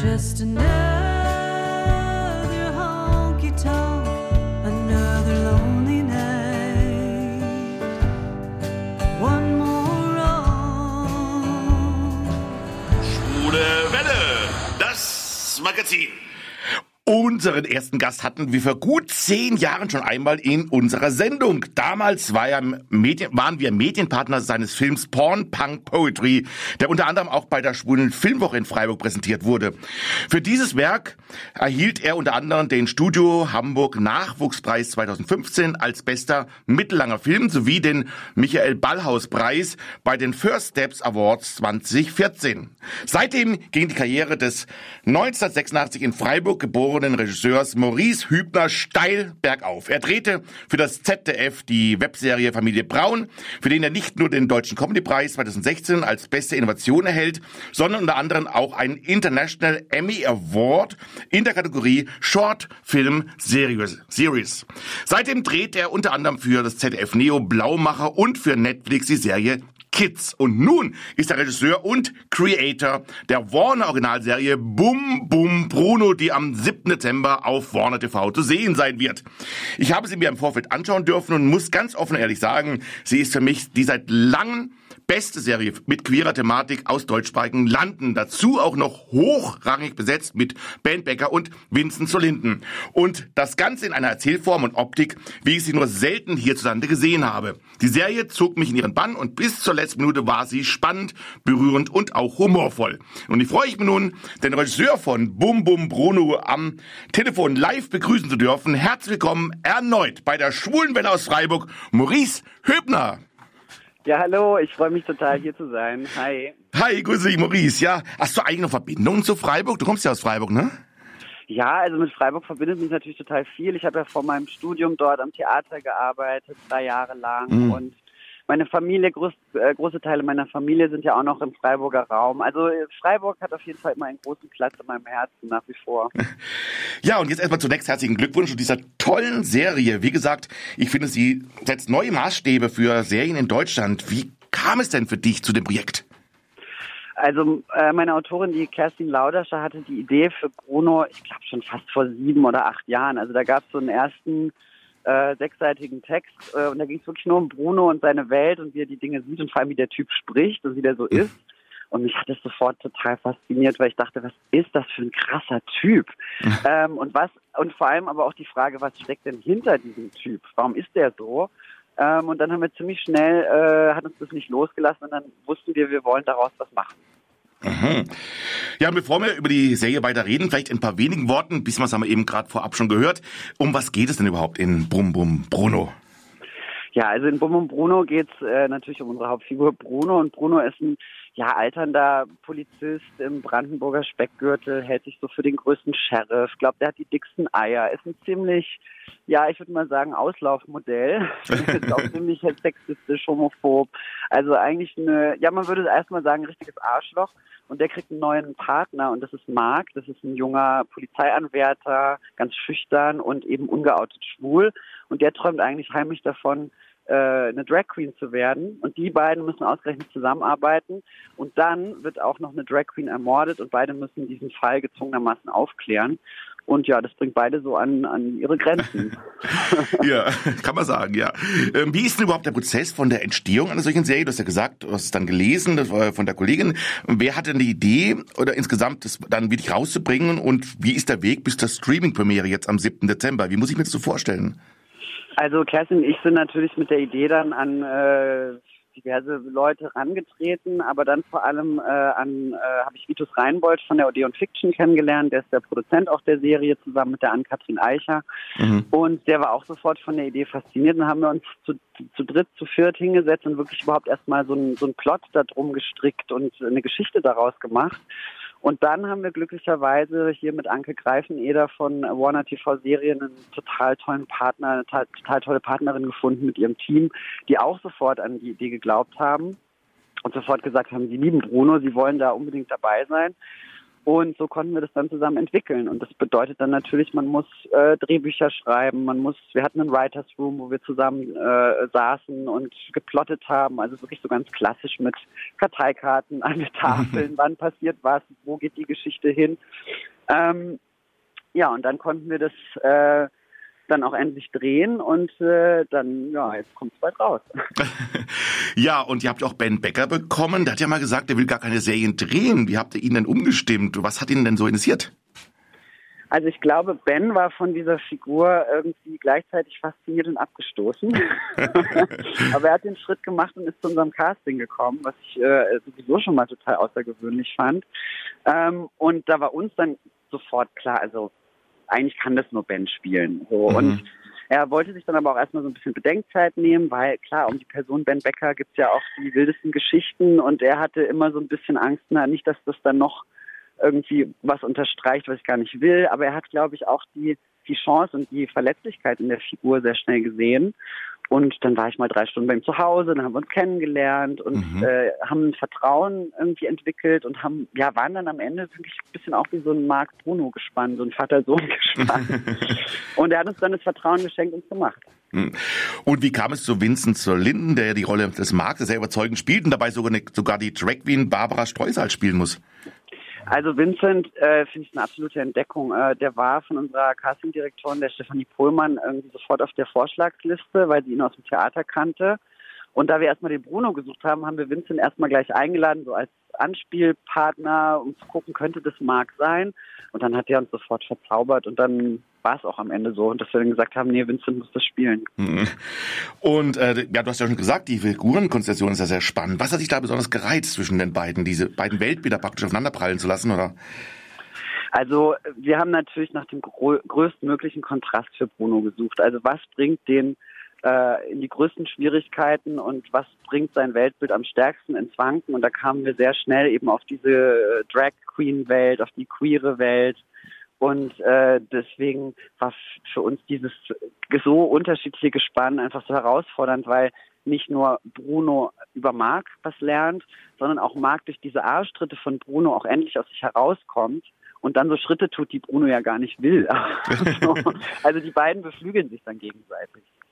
Just another honky tonk, another lonely night. One more wrong. Schwule Welle, das Magazin. Unseren ersten Gast hatten wir vor gut zehn Jahren schon einmal in unserer Sendung. Damals war er Medien, waren wir Medienpartner seines Films Porn Punk Poetry, der unter anderem auch bei der Schwulen Filmwoche in Freiburg präsentiert wurde. Für dieses Werk erhielt er unter anderem den Studio Hamburg Nachwuchspreis 2015 als bester mittellanger Film sowie den Michael Ballhaus Preis bei den First Steps Awards 2014. Seitdem ging die Karriere des 1986 in Freiburg geborenen Regisseurs Maurice Hübner steil bergauf. Er drehte für das ZDF die Webserie Familie Braun, für den er nicht nur den Deutschen Comedypreis 2016 als beste Innovation erhält, sondern unter anderem auch einen International Emmy Award in der Kategorie Short Film. Series. Seitdem dreht er unter anderem für das ZDF Neo Blaumacher und für Netflix die Serie Kids. Und nun ist er Regisseur und Creator der Warner Originalserie Bum Bum Bruno, die am 7. Dezember auf Warner TV zu sehen sein wird. Ich habe sie mir im Vorfeld anschauen dürfen und muss ganz offen und ehrlich sagen, sie ist für mich die seit langem beste Serie mit queerer Thematik aus deutschsprachigen Landen. Dazu auch noch hochrangig besetzt mit Ben Becker und Vincent Solinden. Und das Ganze in einer Erzählform und Optik, wie ich sie nur selten hierzulande gesehen habe. Die Serie zog mich in ihren Bann und bis zur letzten Minute war sie spannend, berührend und auch humorvoll. Und ich freue mich nun, den Regisseur von Bum Bum Bruno am Telefon live begrüßen zu dürfen. Herzlich willkommen erneut bei der Schwulenwelle aus Freiburg, Maurice Höbner. Ja, hallo, ich freue mich total hier zu sein. Hi. Hi, grüße dich, Maurice. Ja, hast du eigentlich noch Verbindungen zu Freiburg? Du kommst ja aus Freiburg, ne? Ja, also mit Freiburg verbindet mich natürlich total viel. Ich habe ja vor meinem Studium dort am Theater gearbeitet, drei Jahre lang. Mhm. Und meine Familie, groß, äh, große Teile meiner Familie sind ja auch noch im Freiburger Raum. Also äh, Freiburg hat auf jeden Fall immer einen großen Platz in meinem Herzen nach wie vor. Ja, und jetzt erstmal zunächst herzlichen Glückwunsch zu dieser tollen Serie. Wie gesagt, ich finde, sie setzt neue Maßstäbe für Serien in Deutschland. Wie kam es denn für dich zu dem Projekt? Also äh, meine Autorin, die Kerstin Lauderscher, hatte die Idee für Bruno, ich glaube schon fast vor sieben oder acht Jahren. Also da gab es so einen ersten äh, sechsseitigen Text äh, und da ging es wirklich nur um Bruno und seine Welt und wie er die Dinge sieht und vor allem wie der Typ spricht und wie der so ist. Und mich hat das sofort total fasziniert, weil ich dachte, was ist das für ein krasser Typ? ähm, und was und vor allem aber auch die Frage, was steckt denn hinter diesem Typ? Warum ist der so? Ähm, und dann haben wir ziemlich schnell, äh, hat uns das nicht losgelassen und dann wussten wir, wir wollen daraus was machen. Mhm. Ja, bevor wir über die Serie weiter reden, vielleicht in ein paar wenigen Worten, was haben wir eben gerade vorab schon gehört. Um was geht es denn überhaupt in Bum Bum Bruno? Ja, also in Bum und Bruno geht's äh, natürlich um unsere Hauptfigur Bruno und Bruno ist ein ja, alternder Polizist im Brandenburger Speckgürtel, hält sich so für den größten Sheriff, glaubt, er hat die dicksten Eier, ist ein ziemlich, ja, ich würde mal sagen, Auslaufmodell, ist auch ziemlich sexistisch, homophob, also eigentlich eine, ja, man würde erstmal sagen, ein richtiges Arschloch. Und der kriegt einen neuen Partner. Und das ist Marc, das ist ein junger Polizeianwärter, ganz schüchtern und eben ungeoutet schwul. Und der träumt eigentlich heimlich davon, eine Drag Queen zu werden. Und die beiden müssen ausgerechnet zusammenarbeiten. Und dann wird auch noch eine Drag Queen ermordet und beide müssen diesen Fall gezwungenermaßen aufklären. Und ja, das bringt beide so an, an ihre Grenzen. ja, kann man sagen, ja. Ähm, wie ist denn überhaupt der Prozess von der Entstehung einer solchen Serie? Du hast ja gesagt, du hast es dann gelesen, das war von der Kollegin. Wer hatte denn die Idee oder insgesamt das dann wirklich rauszubringen und wie ist der Weg bis zur Streaming-Premiere jetzt am 7. Dezember? Wie muss ich mir das so vorstellen? Also Kerstin und ich sind natürlich mit der Idee dann an äh, diverse Leute rangetreten, aber dann vor allem äh, an äh, habe ich Vitus Reinbold von der Odeon Fiction kennengelernt, der ist der Produzent auch der Serie zusammen mit der Ann-Kathrin Eicher Mhm. und der war auch sofort von der Idee fasziniert und haben wir uns zu, zu dritt, zu viert hingesetzt und wirklich überhaupt erstmal so einen so einen Plot da drum gestrickt und eine Geschichte daraus gemacht. Und dann haben wir glücklicherweise hier mit Anke Greifeneder von Warner TV Serien einen total tollen Partner, eine total, tolle Partnerin gefunden mit ihrem Team, die auch sofort an die Idee geglaubt haben und sofort gesagt haben, sie lieben Bruno, sie wollen da unbedingt dabei sein. Und so konnten wir das dann zusammen entwickeln. Und das bedeutet dann natürlich, man muss äh, Drehbücher schreiben, man muss, wir hatten einen Writers Room, wo wir zusammen äh, saßen und geplottet haben, also wirklich so ganz klassisch mit Karteikarten an den Tafeln, wann passiert was, wo geht die Geschichte hin. Ähm, ja, und dann konnten wir das äh, dann auch endlich drehen und äh, dann, ja, jetzt kommt es bald raus. ja, und ihr habt auch Ben Becker bekommen. Der hat ja mal gesagt, der will gar keine Serien drehen. Wie habt ihr ihn denn umgestimmt? Was hat ihn denn so interessiert? Also ich glaube, Ben war von dieser Figur irgendwie gleichzeitig fasziniert und abgestoßen. Aber er hat den Schritt gemacht und ist zu unserem Casting gekommen, was ich äh, sowieso schon mal total außergewöhnlich fand. Ähm, und da war uns dann sofort klar, also eigentlich kann das nur Ben spielen. So. Mhm. Und er wollte sich dann aber auch erstmal so ein bisschen Bedenkzeit nehmen, weil klar, um die Person Ben Becker gibt's ja auch die wildesten Geschichten und er hatte immer so ein bisschen Angst, na, nicht, dass das dann noch irgendwie was unterstreicht, was ich gar nicht will. Aber er hat, glaube ich, auch die, die Chance und die Verletzlichkeit in der Figur sehr schnell gesehen und dann war ich mal drei Stunden bei ihm zu Hause, dann haben wir uns kennengelernt und mhm. äh, haben ein Vertrauen irgendwie entwickelt und haben, ja, waren dann am Ende wirklich ein bisschen auch wie so ein Marc Bruno gespannt, so ein Vater-Sohn gespannt. und er hat uns dann das Vertrauen geschenkt und gemacht. Mhm. Und wie kam es zu Vincent zur Linden, der die Rolle des Marks sehr überzeugend spielt und dabei sogar, eine, sogar die Drag Queen Barbara Streusel spielen muss? Also Vincent äh, finde ich eine absolute Entdeckung. Äh, der war von unserer Castingdirektorin, der Stefanie Pohlmann, irgendwie sofort auf der Vorschlagsliste, weil sie ihn aus dem Theater kannte. Und da wir erstmal den Bruno gesucht haben, haben wir Vincent erstmal gleich eingeladen, so als Anspielpartner, um zu gucken, könnte das Marc sein. Und dann hat er uns sofort verzaubert und dann war es auch am Ende so. Und dass wir dann gesagt haben, nee, Vincent muss das spielen. Mhm. Und äh, ja, du hast ja schon gesagt, die Figurenkonstellation ist ja sehr spannend. Was hat dich da besonders gereizt zwischen den beiden, diese beiden Weltbilder praktisch aufeinanderprallen zu lassen, oder? Also wir haben natürlich nach dem größtmöglichen Kontrast für Bruno gesucht. Also was bringt den äh, in die größten Schwierigkeiten und was bringt sein Weltbild am stärksten ins Wanken. Und da kamen wir sehr schnell eben auf diese äh, Drag Queen Welt, auf die queere Welt. Und äh, deswegen war für uns dieses so unterschiedliche Gespann einfach so herausfordernd, weil nicht nur Bruno über Marc was lernt, sondern auch Marc durch diese Arschtritte von Bruno auch endlich aus sich herauskommt und dann so Schritte tut, die Bruno ja gar nicht will. also die beiden beflügeln sich dann gegenseitig.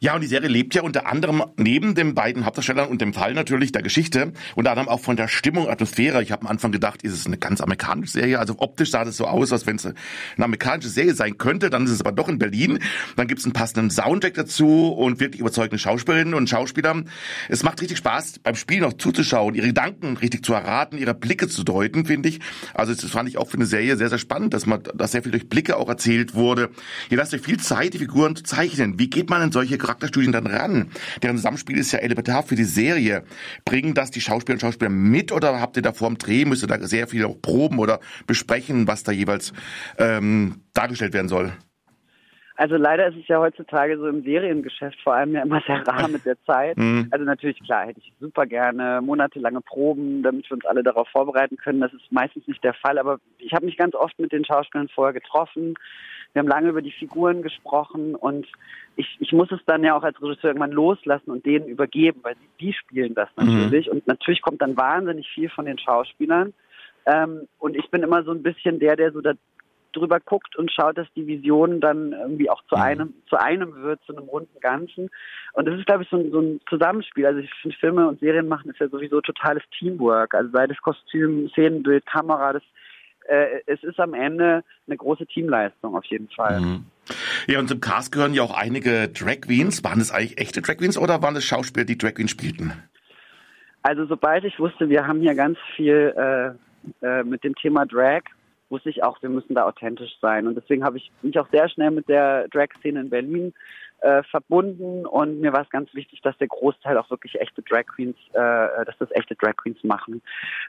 Ja, und die Serie lebt ja unter anderem neben den beiden Hauptdarstellern und dem Fall natürlich der Geschichte, unter anderem auch von der Stimmung, Atmosphäre. Ich habe am Anfang gedacht, ist es eine ganz amerikanische Serie? Also optisch sah das so aus, als wenn es eine amerikanische Serie sein könnte. Dann ist es aber doch in Berlin. Dann gibt es einen passenden Soundtrack dazu und wirklich überzeugende Schauspielerinnen und Schauspieler. Es macht richtig Spaß, beim Spielen auch zuzuschauen, ihre Gedanken richtig zu erraten, ihre Blicke zu deuten, finde ich. Also das fand ich auch für eine Serie sehr, sehr spannend, dass man, dass sehr viel durch Blicke auch erzählt wurde. Ihr lasst euch viel Zeit, die Figuren zu zeichnen. Wie geht man in solche Charakterstudien dann ran? Deren Zusammenspiel ist ja elementar für die Serie. Bringen das die Schauspieler und Schauspieler mit oder habt ihr da vor dem Dreh, müsst ihr da sehr viel auch proben oder besprechen, was da jeweils ähm, dargestellt werden soll? Also leider ist es ja heutzutage so im Seriengeschäft vor allem ja immer sehr rar mit der Zeit. Mhm. Also natürlich klar, hätte ich super gerne monatelange Proben, damit wir uns alle darauf vorbereiten können. Das ist meistens nicht der Fall, aber ich habe mich ganz oft mit den Schauspielern vorher getroffen. Wir haben lange über die Figuren gesprochen und ich, ich muss es dann ja auch als Regisseur irgendwann loslassen und denen übergeben, weil die, die spielen das mhm. natürlich. Mhm. Und natürlich kommt dann wahnsinnig viel von den Schauspielern. Ähm, und ich bin immer so ein bisschen der, der so da drüber guckt und schaut, dass die Vision dann irgendwie auch zu mhm. einem, zu einem wird, zu einem runden Ganzen. Und das ist, glaube ich, so ein, so ein Zusammenspiel. Also ich finde, Filme und Serien machen ist ja sowieso totales Teamwork. Also sei das Kostüm, Szenenbild, Kamera, das äh, es ist am Ende eine große Teamleistung auf jeden Fall. Mhm. Ja, und zum Cast gehören ja auch einige Drag Queens. Waren das eigentlich echte Drag Queens oder waren das Schauspieler, die Drag Queens spielten? Also sobald ich wusste, wir haben hier ganz viel äh, äh, mit dem Thema Drag, wusste ich auch, wir müssen da authentisch sein. Und deswegen habe ich mich auch sehr schnell mit der Drag-Szene in Berlin äh, verbunden. Und mir war es ganz wichtig, dass der Großteil auch wirklich echte Drag Queens, äh, dass das echte Drag Queens machen,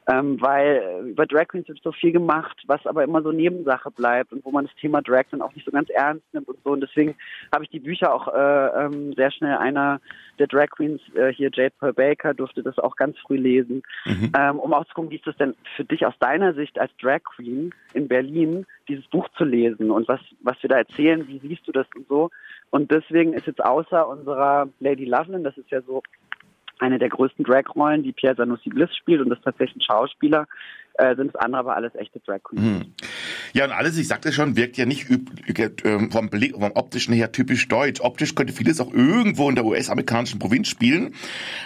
ähm, weil über Drag Queens wird so viel gemacht, was aber immer so Nebensache bleibt und wo man das Thema Drag dann auch nicht so ganz ernst nimmt und so. Und deswegen habe ich die Bücher auch äh, ähm, sehr schnell einer der Drag Queens äh, hier Jade Pearl Baker durfte das auch ganz früh lesen, mhm. ähm, um auch zu gucken, wie ist das denn für dich aus deiner Sicht als Drag Queen in Berlin dieses Buch zu lesen und was was wir da erzählen, wie siehst du das und so. Und deswegen ist jetzt außer unserer Lady Loveland, das ist ja so eine der größten Drag-Rollen, die Pierre Sanussi Bliss spielt und das ist tatsächlich ein Schauspieler, äh, sind es andere aber alles echte Drag Queens. Hm. Ja, und alles, ich sagte schon, wirkt ja nicht ähm, vom, Blick, vom optischen her typisch deutsch. Optisch könnte vieles auch irgendwo in der US-amerikanischen Provinz spielen.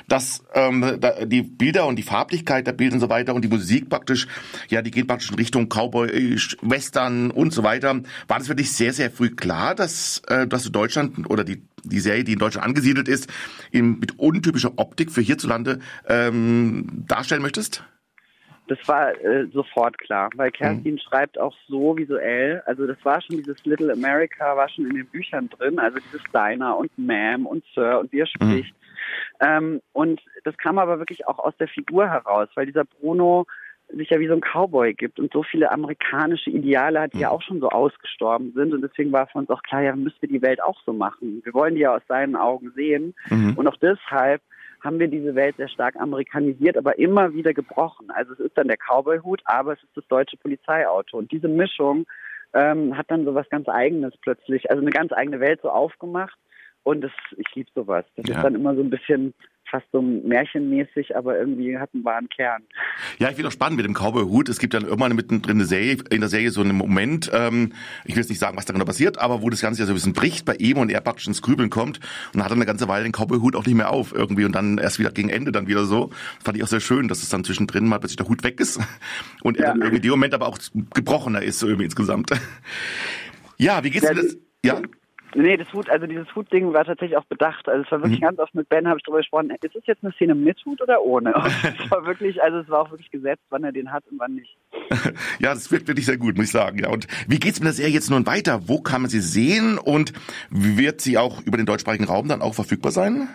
Dass ähm, da, die Bilder und die Farblichkeit der Bilder und so weiter und die Musik praktisch, ja, die gehen praktisch in Richtung Cowboy, Western und so weiter. War das für dich sehr, sehr früh klar, dass, äh, dass du Deutschland oder die die Serie, die in Deutschland angesiedelt ist, in, mit untypischer Optik für hierzulande ähm, darstellen möchtest? Das war äh, sofort klar, weil Kerstin mhm. schreibt auch so visuell. Also das war schon dieses Little America, war schon in den Büchern drin. Also dieses Diner und Ma'am und Sir und wie er spricht. Mhm. Ähm, und das kam aber wirklich auch aus der Figur heraus, weil dieser Bruno sich ja wie so ein Cowboy gibt und so viele amerikanische Ideale hat, die ja mhm. auch schon so ausgestorben sind. Und deswegen war für uns auch klar, ja, müssen wir die Welt auch so machen. Wir wollen die ja aus seinen Augen sehen. Mhm. Und auch deshalb haben wir diese Welt sehr stark amerikanisiert, aber immer wieder gebrochen. Also es ist dann der Cowboy-Hut, aber es ist das deutsche Polizeiauto. Und diese Mischung ähm, hat dann so was ganz Eigenes plötzlich, also eine ganz eigene Welt so aufgemacht. Und das, ich liebe sowas. Das ja. ist dann immer so ein bisschen fast so märchenmäßig, aber irgendwie hat einen wahren Kern. Ja, ich finde auch spannend mit dem Cowboy-Hut. Es gibt dann irgendwann mittendrin eine Serie, in der Serie so einen Moment, ähm, ich will jetzt nicht sagen, was da genau passiert, aber wo das Ganze ja so ein bisschen bricht bei ihm und er praktisch ins Grübeln kommt und dann hat er eine ganze Weile den Cowboy-Hut auch nicht mehr auf irgendwie und dann erst wieder gegen Ende dann wieder so. Das fand ich auch sehr schön, dass es dann zwischendrin mal plötzlich der Hut weg ist und ja. er dann irgendwie in dem Moment aber auch gebrochener ist so irgendwie insgesamt. Ja, wie geht's dir das? Ja. Nee, das Hut, also dieses Hutding war tatsächlich auch bedacht. Also es war wirklich mhm. ganz oft mit Ben habe ich darüber gesprochen, ist es jetzt eine Szene mit Hut oder ohne? es war wirklich, also es war auch wirklich gesetzt, wann er den hat und wann nicht. ja, das wirkt wirklich sehr gut, muss ich sagen. Ja, und wie geht's mit der Serie jetzt nun weiter? Wo kann man sie sehen und wird sie auch über den deutschsprachigen Raum dann auch verfügbar sein?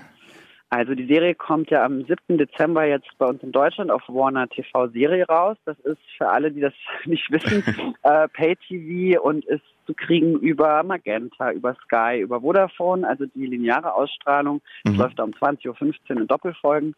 Also die Serie kommt ja am 7. Dezember jetzt bei uns in Deutschland auf Warner TV Serie raus. Das ist für alle, die das nicht wissen, äh, Pay TV und ist zu kriegen über Magenta, über Sky, über Vodafone, also die lineare Ausstrahlung. Mhm. Das läuft da um 20.15 Uhr in Doppelfolgen.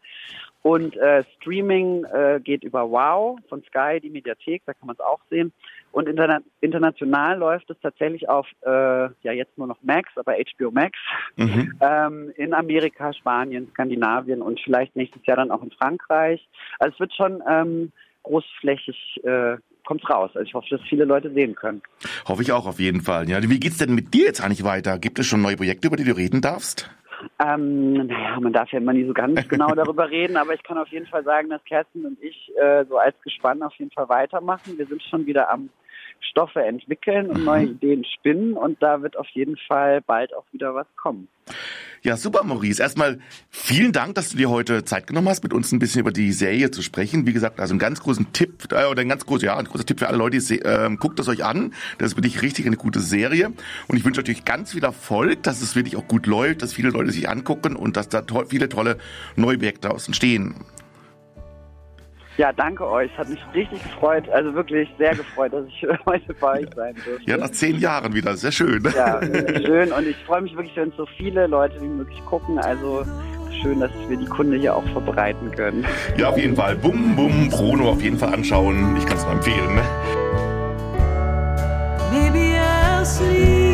Und äh, Streaming äh, geht über Wow von Sky, die Mediathek, da kann man es auch sehen. Und interna international läuft es tatsächlich auf, äh, ja jetzt nur noch Max, aber HBO Max, mhm. ähm, in Amerika, Spanien, Skandinavien und vielleicht nächstes Jahr dann auch in Frankreich. Also es wird schon ähm, großflächig äh, kommt's raus. Also ich hoffe, dass viele Leute sehen können. Hoffe ich auch auf jeden Fall. Ja, wie geht's denn mit dir jetzt eigentlich weiter? Gibt es schon neue Projekte, über die du reden darfst? Ähm, naja, man darf ja immer nie so ganz genau darüber reden, aber ich kann auf jeden Fall sagen, dass Kerstin und ich äh, so als Gespann auf jeden Fall weitermachen. Wir sind schon wieder am Stoffe entwickeln und neue mhm. Ideen spinnen und da wird auf jeden Fall bald auch wieder was kommen. Ja, super, Maurice. Erstmal vielen Dank, dass du dir heute Zeit genommen hast, mit uns ein bisschen über die Serie zu sprechen. Wie gesagt, also einen ganz großen Tipp, äh, oder ein ganz großer, ja, ein großer Tipp für alle Leute, äh, guckt es euch an. Das ist wirklich richtig eine gute Serie. Und ich wünsche natürlich ganz viel Erfolg, dass es wirklich auch gut läuft, dass viele Leute sich angucken und dass da to viele tolle neue Projekte daraus entstehen. Ja, danke euch. Hat mich richtig gefreut, also wirklich sehr gefreut, dass ich heute bei euch sein durfte. Ja, nach zehn Jahren wieder. Sehr schön. Ja, schön. Und ich freue mich wirklich, wenn so viele Leute wie möglich gucken. Also schön, dass wir die Kunde hier auch verbreiten können. Ja, auf jeden Fall. Bum, bum, Bruno auf jeden Fall anschauen. Ich kann es nur empfehlen. Maybe I'll sleep.